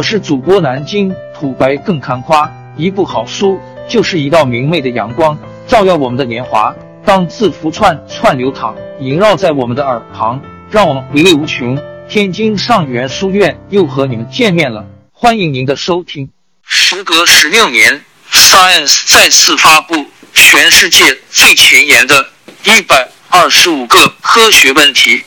我是主播南京土白更看花，一部好书就是一道明媚的阳光，照耀我们的年华。当字符串串流淌，萦绕在我们的耳旁，让我们回味无穷。天津上元书院又和你们见面了，欢迎您的收听。时隔十六年，Science 再次发布全世界最前沿的一百二十五个科学问题。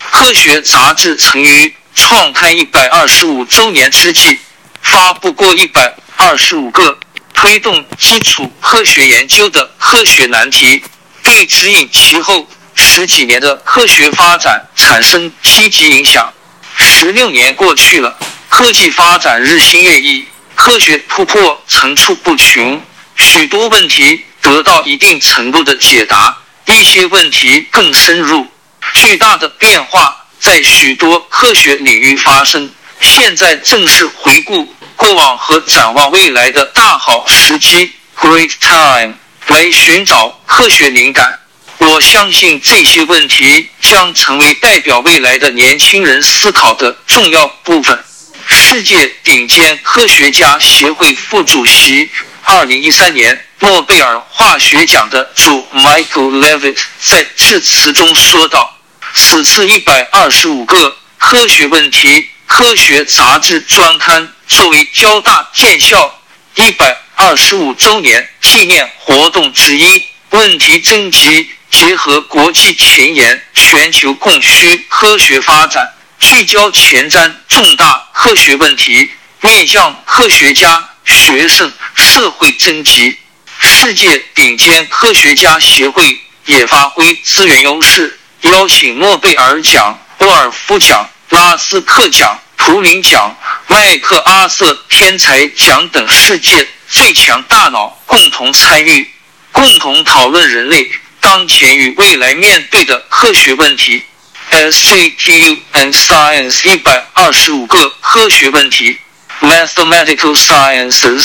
科学杂志曾于创刊一百二十五周年之际，发布过一百二十五个推动基础科学研究的科学难题，对指引其后十几年的科学发展产生积极影响。十六年过去了，科技发展日新月异，科学突破层出不穷，许多问题得到一定程度的解答，一些问题更深入。巨大的变化在许多科学领域发生，现在正是回顾过往和展望未来的大好时机 （Great Time） 来寻找科学灵感。我相信这些问题将成为代表未来的年轻人思考的重要部分。世界顶尖科学家协会副主席、二零一三年诺贝尔化学奖的主 Michael Levitt 在致辞中说道。此次一百二十五个科学问题科学杂志专刊作为交大建校一百二十五周年纪念活动之一，问题征集结合国际前沿、全球供需科学发展，聚焦前瞻重大科学问题，面向科学家、学生、社会征集。世界顶尖科学家协会也发挥资源优势。邀请诺贝尔奖、沃尔夫奖、拉斯克奖、图灵奖、麦克阿瑟天才奖等世界最强大脑共同参与，共同讨论人类当前与未来面对的科学问题。SCTU and Science 一百二十五个科学问题：Mathematical Sciences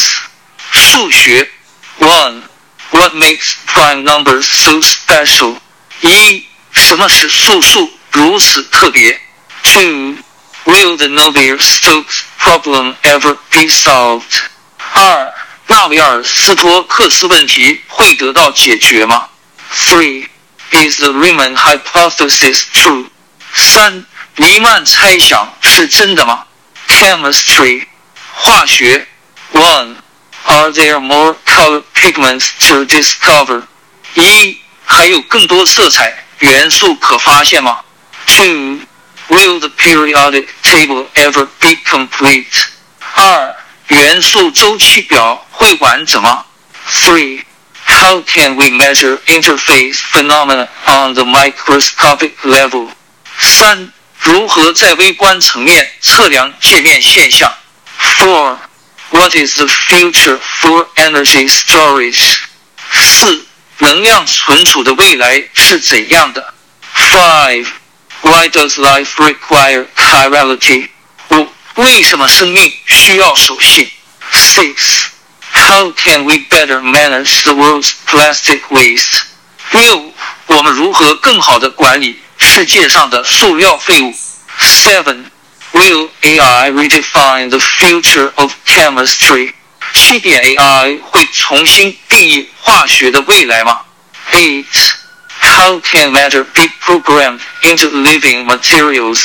数学。One What makes prime numbers so special？一什么使素数如此特别？Two, will the Navier-Stokes problem ever be solved? 二，纳维尔斯托克斯问题会得到解决吗？Three, is the Riemann hypothesis true? 三，黎曼猜想是真的吗？Chemistry, 化学。One, are there more color pigments to discover? 一，还有更多色彩。 元素可发现吗？Two, will the periodic table ever be complete? 二，元素周期表会完整吗？Three, how can we measure interface phenomena on the microscopic level? 三，如何在微观层面测量界面现象？Four, what is the future for energy storage? 四。 能量存储的未来是怎样的？Five, why does life require chirality? 五，为什么生命需要守信？Six, how can we better manage the world's plastic waste? 六，我们如何更好地管理世界上的塑料废物？Seven, will AI redefine the future of chemistry? 七点 AI 会重新定义化学的未来吗？Eight How can matter be programmed into living materials？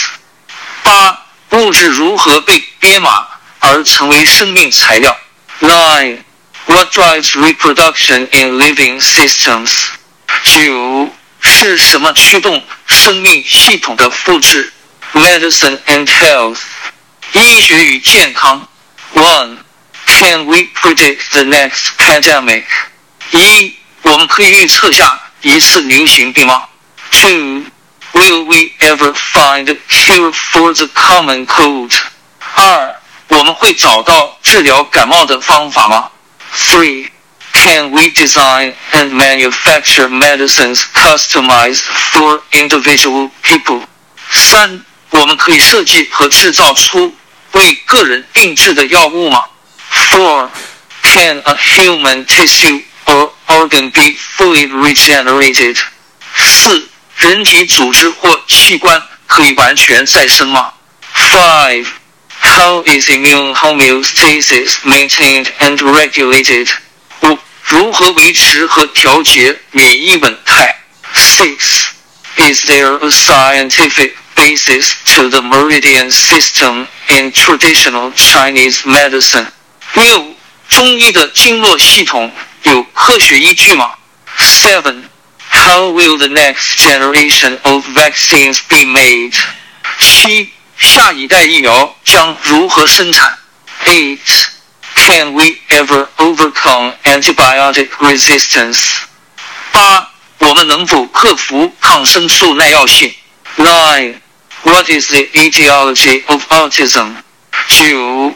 八物质如何被编码而成为生命材料？Nine What drives reproduction in living systems？九是什么驱动生命系统的复制？Medicine and health 医学与健康。One Can we predict the next pandemic? 一，我们可以预测下一次流行病吗？Two, will we ever find a cure for the common cold? 二，我们会找到治疗感冒的方法吗？Three, can we design and manufacture medicines customized for individual people? 三，我们可以设计和制造出为个人定制的药物吗 ？Four, can a human tissue or organ be fully regenerated? 四，人体组织或器官可以完全再生吗？Five, How is immune homeostasis maintained and regulated? 五、如何维持和调节免疫稳态？Six. Is there a scientific basis to the meridian system in traditional Chinese medicine? 六、中医的经络系统有科学依据吗？Seven. How will the next generation of vaccines be made? 七、下一代疫苗将如何生产？Eight. Can we ever overcome antibiotic resistance? 八、我们能否克服抗生素耐药性？Nine. What is the etiology of autism? 九、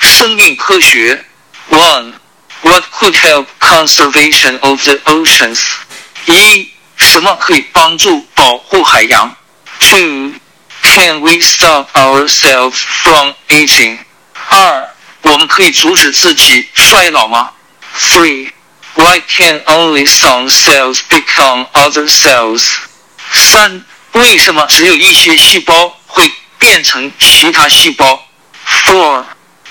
生命科学。One, what could help conservation of the oceans？一，什么可以帮助保护海洋？Two, can we stop ourselves from aging？二，我们可以阻止自己衰老吗？Three, why can only some cells become other cells？三，为什么只有一些细胞会变成其他细胞？Four,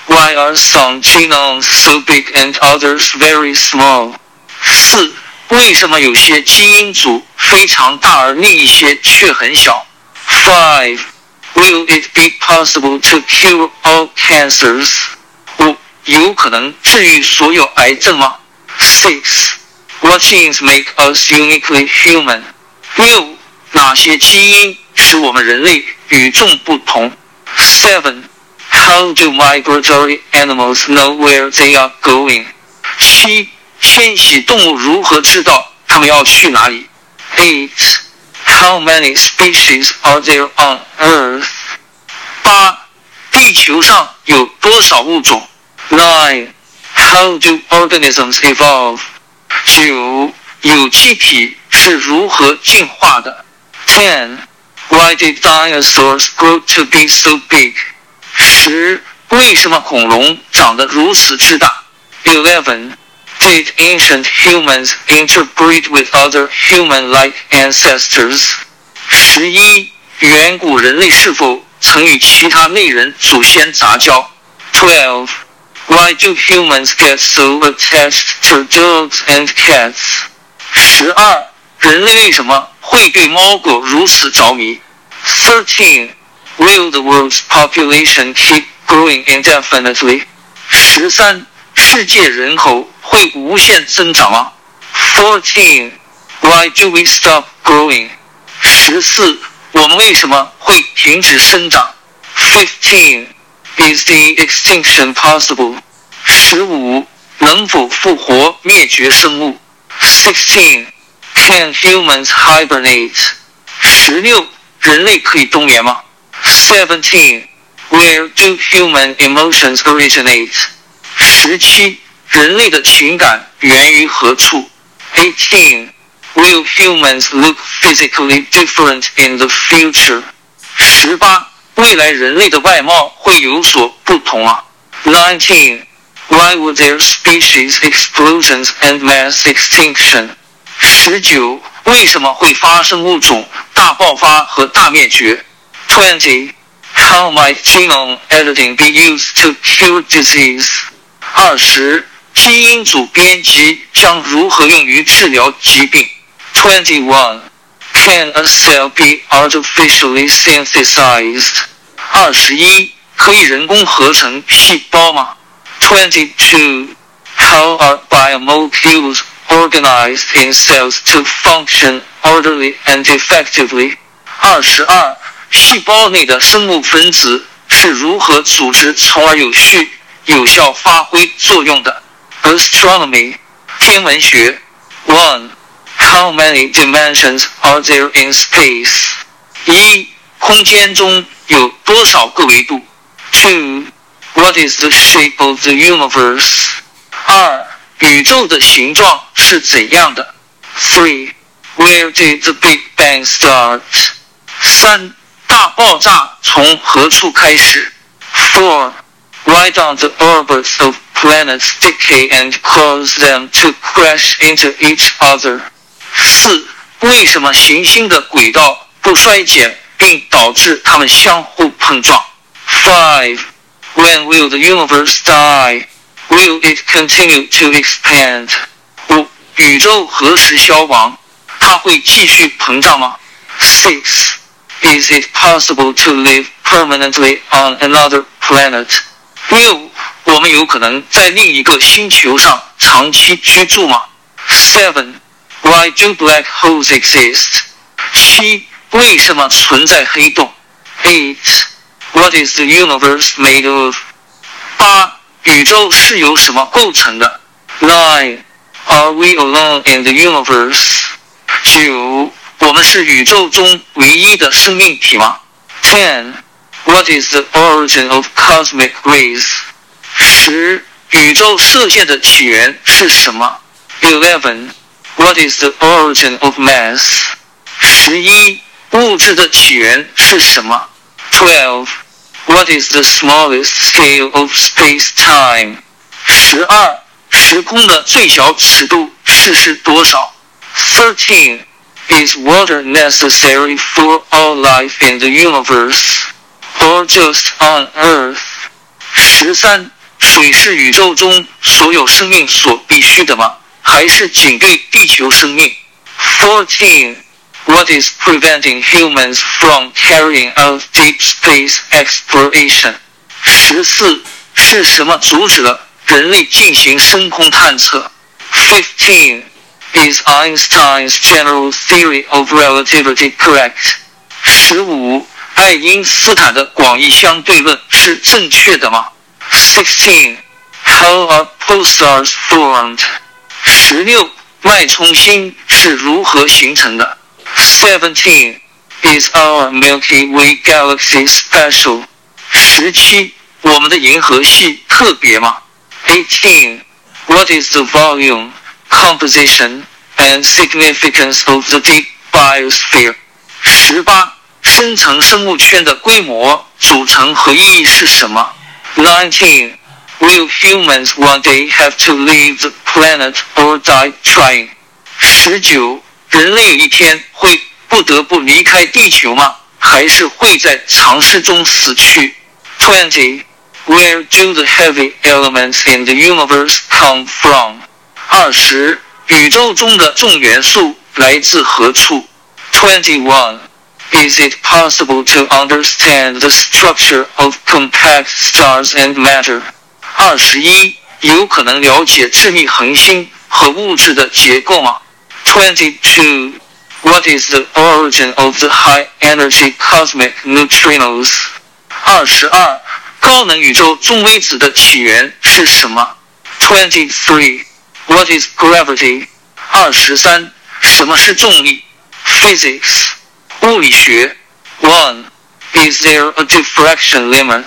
why are some genomes so big and others very small？四，为什么有些基因组非常大而另一些却很小？Five, will it be possible to cure all cancers？五，有可能治愈所有癌症吗？Six, what genes make us uniquely human？六。哪些基因使我们人类与众不同？Seven. How do migratory animals know where they are going? 七，迁徙动物如何知道它们要去哪里？Eight. How many species are there on Earth? 八，地球上有多少物种？Nine. How do organisms evolve? 九，有机体是如何进化的？Ten. Why did dinosaurs grow to be so big? 十。为什么恐龙长得如此之大？Eleven. Did ancient humans interbreed with other human-like ancestors? 十一。远古人类是否曾与其他类人祖先杂交？Twelve. Why do humans get so attached to dogs and cats? 十二。人类为什么会对猫狗如此着迷？Thirteen. Will the world's population keep growing indefinitely? 十三。世界人口会无限增长吗？Fourteen. Why do we stop growing? 十四。我们为什么会停止生长？Fifteen. Is the extinction possible? 十五。能否复活灭绝生物？Sixteen. Can humans hibernate? 十六，人类可以冬眠吗 ？Seventeen. Where do human emotions originate? 十七，人类的情感源于何处？Eighteen. Will humans look physically different in the future? 十八，未来人类的外貌会有所不同啊？Nineteen. Why would there species explosions and mass extinction? 十九，为什么会发生物种大爆发和大灭绝 ？Twenty. How might genome editing be used to cure disease? 二十，基因组编辑将如何用于治疗疾病？Twenty-one. Can a cell be artificially synthesized? 二十一，可以人工合成细胞吗？Twenty-two. How are biomolecules organized in cells to function orderly and effectively. 二十二， 细胞内的生物分子是如何组织，从而有序、有效发挥作用的？Astronomy，天文学。One, how many dimensions are there in space? 一，空间中有多少个维度？Two, What is the shape of the universe? 二、宇宙的形状是怎样的？Three. Where did the Big Bang start? 三、 大爆炸从何处开始？Four. Why don't the orbits of planets decay and cause them to crash into each other? 四、为什么行星的轨道不衰减，并导致它们相互碰撞？Five. When will the universe die? Will it continue to expand? 五、宇宙何时消亡？它会继续膨胀吗？Six. Is it possible to live permanently on another planet? 六、我们有可能在另一个星球上长期居住吗？Seven. Why do black holes exist? 七、为什么存在黑洞？Eight. What is the universe made of? 八、宇宙是由什么构成的？Nine. Are we alone in the universe? 九、 我们是宇宙中唯一的生命体吗？Ten. What is the origin of cosmic rays? 十、宇宙射线的起源是什么？Eleven. What is the origin of mass? 十一、物质的起源是什么？Twelve. What is the smallest scale of space-time? 十二、时空的最小尺度是是多少？Thirteen. Is water necessary for all life in the universe, or just on Earth? 十三、水是宇宙中所有生命所必须的吗？还是仅对地球生命？Fourteen. What is preventing humans from carrying out deep space exploration? 十四、是什么阻止了人类进行深空探测？Fifteen. Is Einstein's general theory of relativity correct? 十五、爱因斯坦的广义相对论是正确的吗？Sixteen. How are pulsars formed? 十六、脉冲星是如何形成的？Seventeen. Is our Milky Way galaxy special? 十七、我们的银河系特别吗？Eighteen. What is the volume? composition and significance of the deep biosphere. 十八、深层生物圈的规模、组成和意义是什么？Nineteen. Will humans one day have to leave the planet or die trying? 十九、人类有一天会不得不离开地球吗？还是会在尝试中死去？Twenty. Where do the heavy elements in the universe come from? 二十，宇宙中的重元素来自何处？Twenty one. Is it possible to understand the structure of compact stars and matter? 二十一，有可能了解致密恒星和物质的结构吗？Twenty two. What is the origin of the high energy cosmic neutrinos? 二十二，高能宇宙中微子的起源是什么？Twenty three. What is gravity? 二十三，什么是重力？Physics，物理学。One, is there a diffraction limit?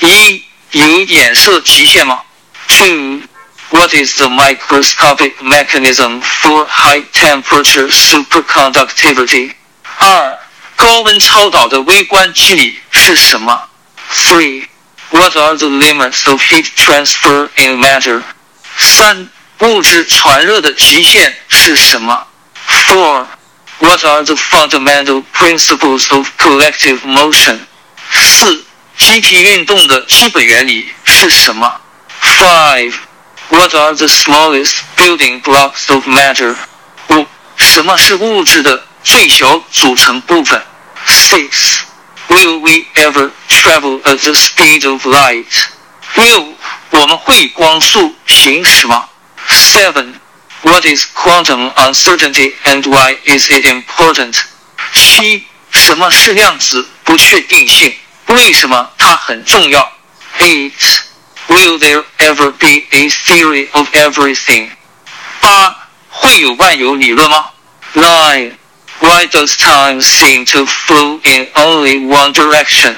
一，有衍射极限吗？Two, what is the microscopic mechanism for high temperature superconductivity? 二，高温超导的微观机理是什么？Three, what are the limits of heat transfer in matter? 三。 物质传热的极限是什么？Four. What are the fundamental principles of collective motion? 四、集体运动的基本原理是什么？Five. What are the smallest building blocks of matter? 五、什么是物质的最小组成部分？Six. Will we ever travel at the speed of light? 六、我们会光速行驶吗 ？Seven. What is quantum uncertainty and why is it important? 七，什么是量子不确定性？为什么它很重要？Eight. Will there ever be a theory of everything? 八，会有万有理论吗？Nine. Why does time seem to flow in only one direction?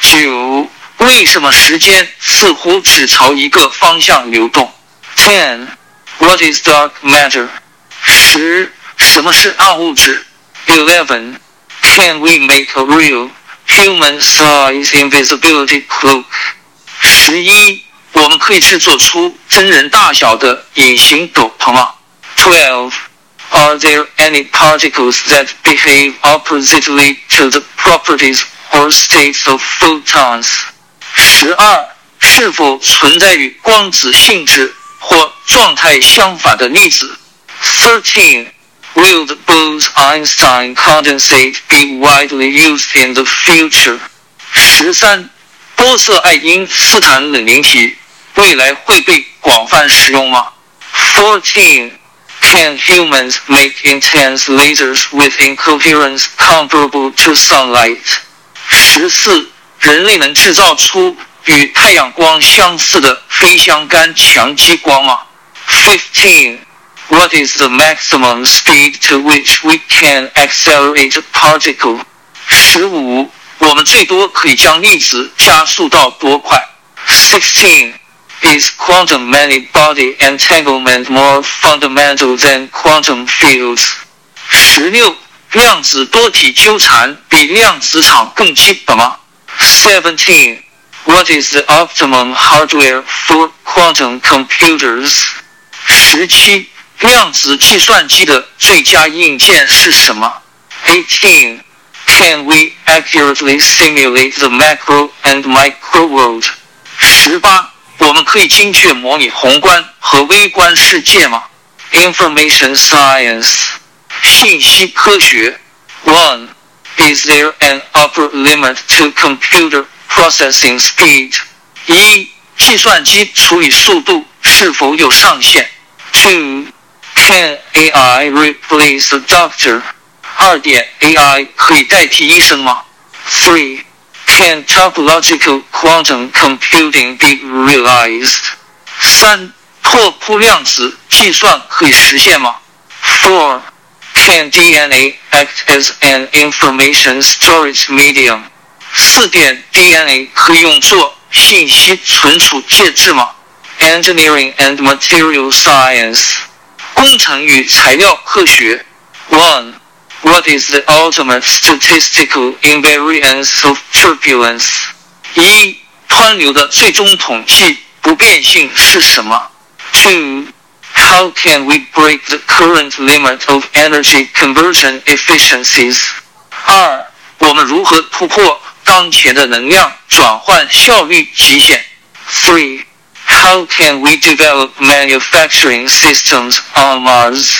九， 为什么时间似乎只朝一个方向流动？Ten. What is dark matter? 十。什么是暗物质？Eleven. Can we make a real human-size invisibility cloak? 十一。我们可以制作出真人大小的隐形斗篷吗？Twelve. Are there any particles that behave oppositely to the properties or states of photons? 十二，是否存在与光子性质 或状态相反的粒子？Thirteen. Will the Bose-Einstein condensate be widely used in the future? 十三，波色爱因斯坦冷凝体未来会被广泛使用吗？Fourteen. Can humans make intense lasers with incoherence comparable to sunlight? 十四，人类能制造出 与太阳光相似的非相干强激光吗？Fifteen. What is the maximum speed to which we can accelerate a particle? 十五，我们最多可以将粒子加速到多快？Sixteen. Is quantum many-body entanglement more fundamental than quantum fields? 十六，量子多体纠缠比量子场更基本吗？Seventeen. What is the optimum hardware for quantum computers? 十七，量子计算机的最佳硬件是什么？Eighteen. Can we accurately simulate the macro and micro world? 十八。我们可以精确模拟宏观和微观世界吗？Information science，信息科学。One, is there an upper limit to computer processing speed？一，计算机处理速度是否有上限？Two, can AI replace a doctor？二点，AI 可以代替医生吗？Three。Can topological quantum computing be realized? 三，拓扑量子计算可以实现吗？Four, can DNA act as an information storage medium? 四点，DNA 可以用作信息存储介质吗？Engineering and material science, 工程与材料科学。One. What is the ultimate statistical invariance of turbulence? 一，湍流的最终统计不变性是什么？Two, how can we break the current limit of energy conversion efficiencies? 二，我们如何突破 当前的能量转换效率极限？Three, how can we develop manufacturing systems on Mars?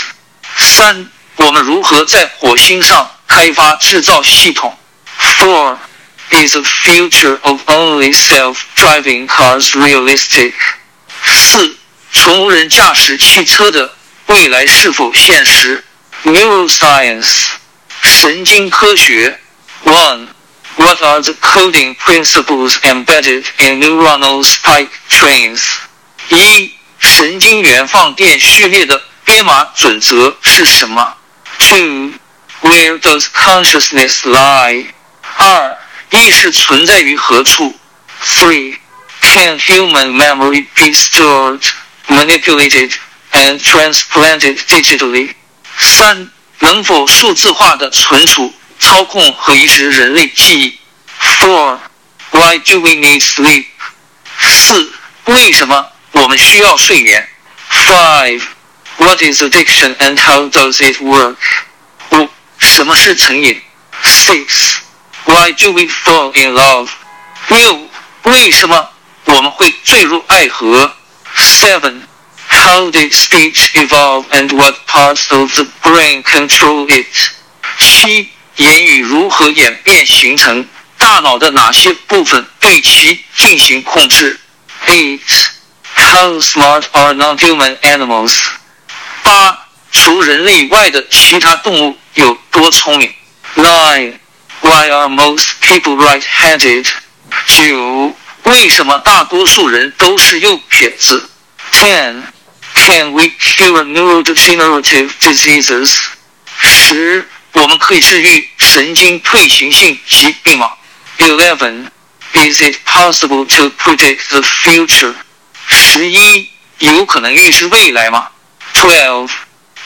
三。我们如何在火星上开发制造系统？Four is the future of only self-driving cars realistic？四，纯无人驾驶汽车的未来是否现实？Neuroscience，神经科学。One, what are the coding principles embedded in neuronal spike trains？一，神经元放电序列的编码准则是什么？Two, where does consciousness lie? 二，意识存在于何处？Three, can human memory be stored, manipulated, and transplanted digitally? 三，能否数字化的存储、 操控和移植人类记忆？Four, why do we need sleep? 四，为什么我们需要睡眠？Five. What is addiction and how does it work? 五，什么是成瘾？Six. Why do we fall in love? 六，为什么我们会坠入爱河？Seven. How did speech evolve and what parts of the brain control it? 七， 言语如何演变形成？大脑的哪些部分对其进行控制？Eight. How smart are non-human animals? 八，除人类以外的其他动物有多聪明？Nine. Why are most people right-handed? 九，为什么大多数人都是右撇子？Ten. Can we cure neurodegenerative diseases? 十， 我们可以治愈神经退行性疾病吗？Eleven. Is it possible to predict the future? 十一，有可能预知未来吗？Twelve.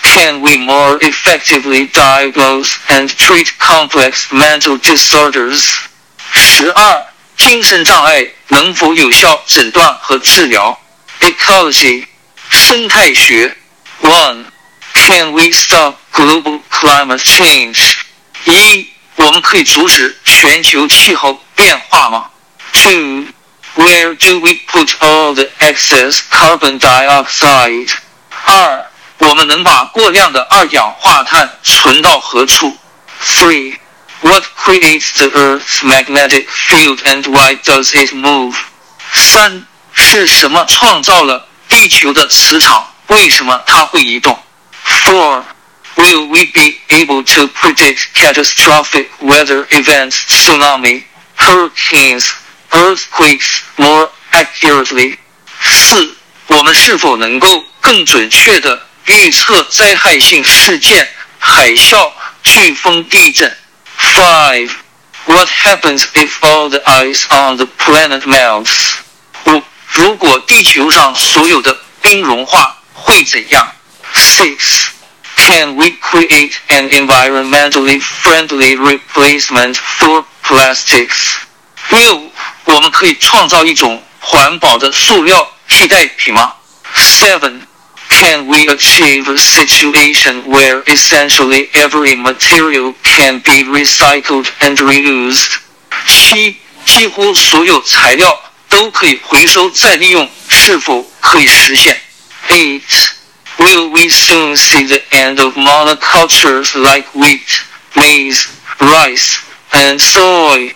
Can we more effectively diagnose and treat complex mental disorders? 十二，精神障碍能否有效诊断和治疗？Ecology. 生态学。One. Can we stop global climate change? 一，我们可以阻止全球气候变化吗？Two. Where do we put all the excess carbon dioxide? 二，我们能把过量的二氧化碳存到何处？Three. What creates the Earth's magnetic field and why does it move? 三，是什么创造了地球的磁场？为什么它会移动？Four. Will we be able to predict catastrophic weather events, tsunami, hurricanes, earthquakes more accurately? 四，我们是否能够更准确地预测灾害性事件、海啸、飓风、地震？Five. What happens if all the ice on the planet melts? 五，如果地球上所有的冰融化会怎样？Six. Can we create an environmentally friendly replacement for plastics? 六，我们可以创造一种环保的塑料替代品吗？Seven. Can we achieve a situation where essentially every material can be recycled and reused? 七，几乎所有材料都可以回收再利用，是否可以实现？Eight. Will we soon see the end of monocultures like wheat, maize, rice, and soy?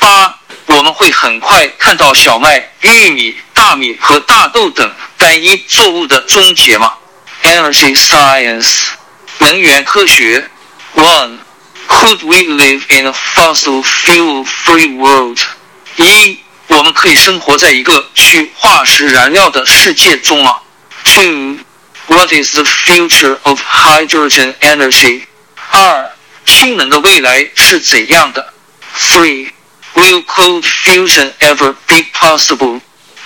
八，我们会很快看到小麦、玉米、大米和大豆等单一作物的终结吗？Energy science，能源科学。One, could we live in a fossil fuel-free world? 一，我们可以生活在一个去化石燃料的世界中吗？Two. What is the future of hydrogen energy? 二，氢能的未来是怎样的？Three, will cold fusion ever be possible?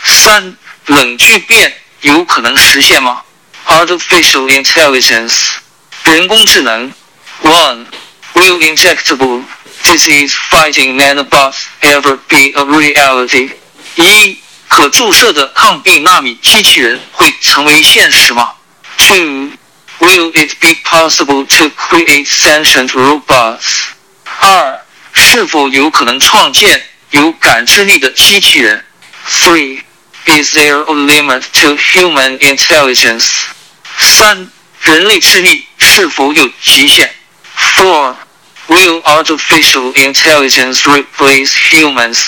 三，冷聚变有可能实现吗？Artificial intelligence, 人工智能。One, will injectable disease-fighting nanobots ever be a reality? 一，可注射的抗病纳米机器人会成为现实吗 ？Two, will it be possible to create sentient robots? 二，是否有可能创建有感知力的机器人？Three, is there a limit to human intelligence? 三，人类智力是否有极限？Four, will artificial intelligence replace humans?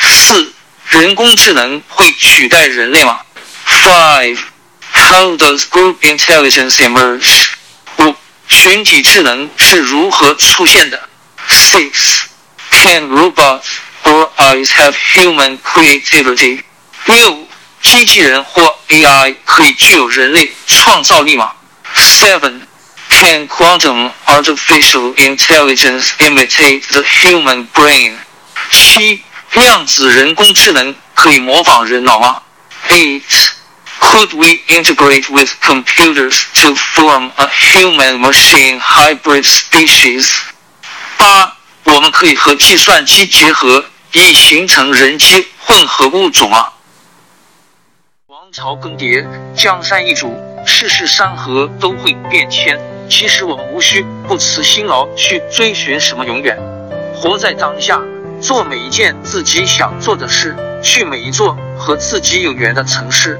四，人工智能会取代人类吗？Five. How does group intelligence emerge? 五，群体智能是如何出现的？Six, can robots or eyes have human creativity? 六，机器人或 AI 可以具有人类创造力吗？Seven, can quantum artificial intelligence imitate the human brain? 七，量子人工智能可以模仿人脑吗？Eight. Could we integrate with computers to form a human-machine hybrid species? 八，我们可以和计算机结合，以形成人机混合物种啊。王朝更迭，江山易主，世事山河都会变迁。其实我们无需不辞辛劳去追寻什么永远，活在当下，做每一件自己想做的事，去每一座和自己有缘的城市。